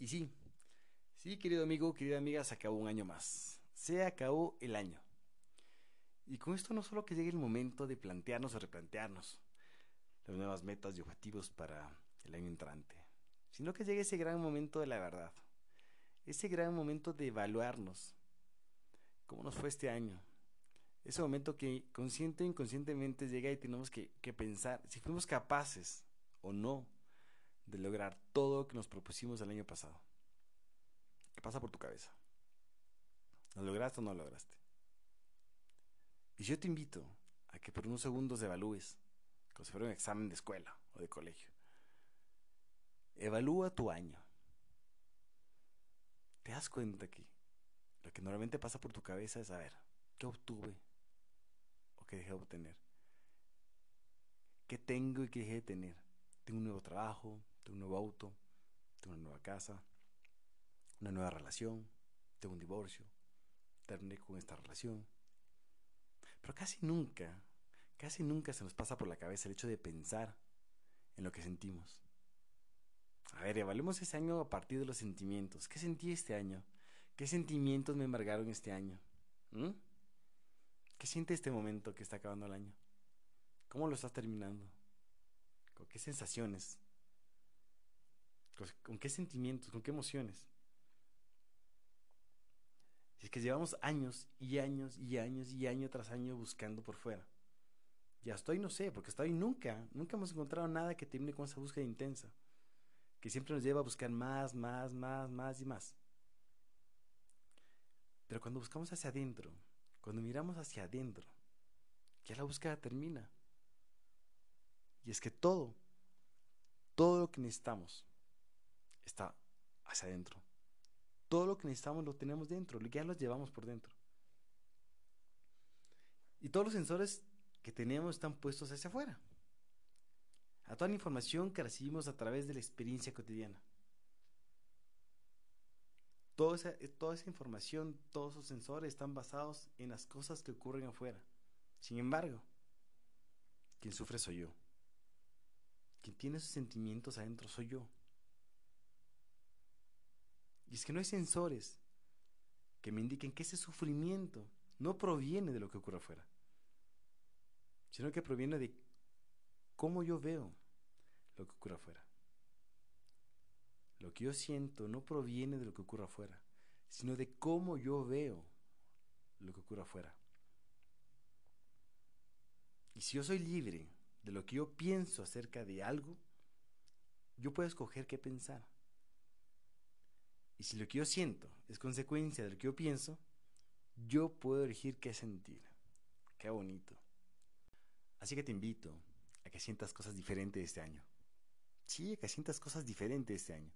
Y sí, sí, querido amigo, querida amiga, se acabó un año más. Se acabó el año. Y con esto no solo que llegue el momento de plantearnos o replantearnos las nuevas metas y objetivos para el año entrante, sino que llegue ese gran momento de la verdad, ese gran momento de evaluarnos, cómo nos fue este año, ese momento que consciente o inconscientemente llega y tenemos que, que pensar si fuimos capaces o no de lograr todo lo que nos propusimos el año pasado. ¿Qué pasa por tu cabeza? ¿Lo lograste o no lo lograste? Y yo te invito a que por unos segundos evalúes, como si fuera un examen de escuela o de colegio. Evalúa tu año. Te das cuenta que lo que normalmente pasa por tu cabeza es, saber ¿qué obtuve o qué dejé de obtener? ¿Qué tengo y qué dejé de tener? Tengo un nuevo trabajo, tengo un nuevo auto, tengo una nueva casa, una nueva relación, tengo un divorcio, terminé con esta relación. Pero casi nunca, casi nunca se nos pasa por la cabeza el hecho de pensar en lo que sentimos. A ver, evaluemos ese año a partir de los sentimientos. ¿Qué sentí este año? ¿Qué sentimientos me embargaron este año? ¿Mm? ¿Qué siente este momento que está acabando el año? ¿Cómo lo estás terminando? ¿Con qué sensaciones? ¿Con qué sentimientos? ¿Con qué emociones? Es que llevamos años y años y años y año tras año buscando por fuera. Y hasta hoy no sé, porque hasta hoy nunca, nunca hemos encontrado nada que termine con esa búsqueda intensa. Que siempre nos lleva a buscar más, más, más, más y más. Pero cuando buscamos hacia adentro, cuando miramos hacia adentro, ya la búsqueda termina. Y es que todo, todo lo que necesitamos está hacia adentro. Todo lo que necesitamos lo tenemos dentro, ya lo llevamos por dentro. Y todos los sensores que tenemos están puestos hacia afuera. A toda la información que recibimos a través de la experiencia cotidiana. Toda esa, toda esa información, todos esos sensores están basados en las cosas que ocurren afuera. Sin embargo, quien sufre soy yo. Quien tiene esos sentimientos adentro soy yo. Y es que no hay sensores que me indiquen que ese sufrimiento no proviene de lo que ocurre afuera, sino que proviene de cómo yo veo lo que ocurre afuera. Lo que yo siento no proviene de lo que ocurre afuera, sino de cómo yo veo lo que ocurre afuera. Y si yo soy libre de lo que yo pienso acerca de algo, yo puedo escoger qué pensar. Y si lo que yo siento es consecuencia de lo que yo pienso, yo puedo elegir qué sentir. Qué bonito. Así que te invito a que sientas cosas diferentes este año. Sí, a que sientas cosas diferentes este año.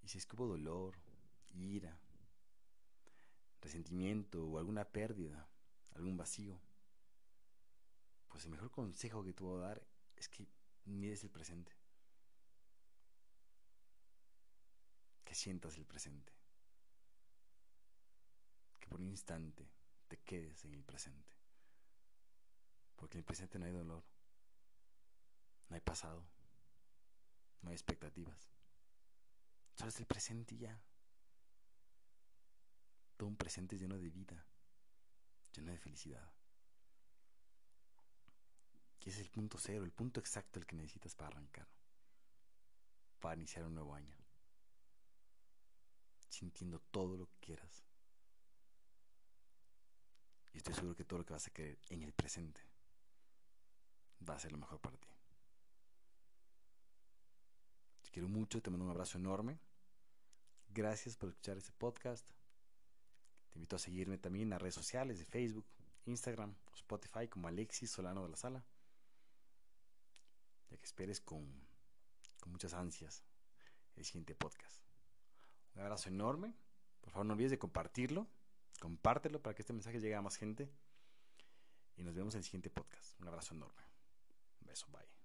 Y si es que hubo dolor, ira, resentimiento o alguna pérdida, algún vacío, pues el mejor consejo que te puedo dar es que mires el presente. Que sientas el presente. Que por un instante te quedes en el presente. Porque en el presente no hay dolor, no hay pasado, no hay expectativas. Solo es el presente y ya. Todo un presente lleno de vida, lleno de felicidad. Y ese es el punto cero, el punto exacto el que necesitas para arrancar, para iniciar un nuevo año sintiendo todo lo que quieras. Y estoy seguro que todo lo que vas a querer en el presente va a ser lo mejor para ti. Te quiero mucho, te mando un abrazo enorme. Gracias por escuchar este podcast. Te invito a seguirme también en las redes sociales de Facebook, Instagram Spotify como Alexis Solano de la Sala. Ya que esperes con, con muchas ansias el siguiente podcast. Un abrazo enorme. Por favor, no olvides de compartirlo. Compártelo para que este mensaje llegue a más gente. Y nos vemos en el siguiente podcast. Un abrazo enorme. Un beso. Bye.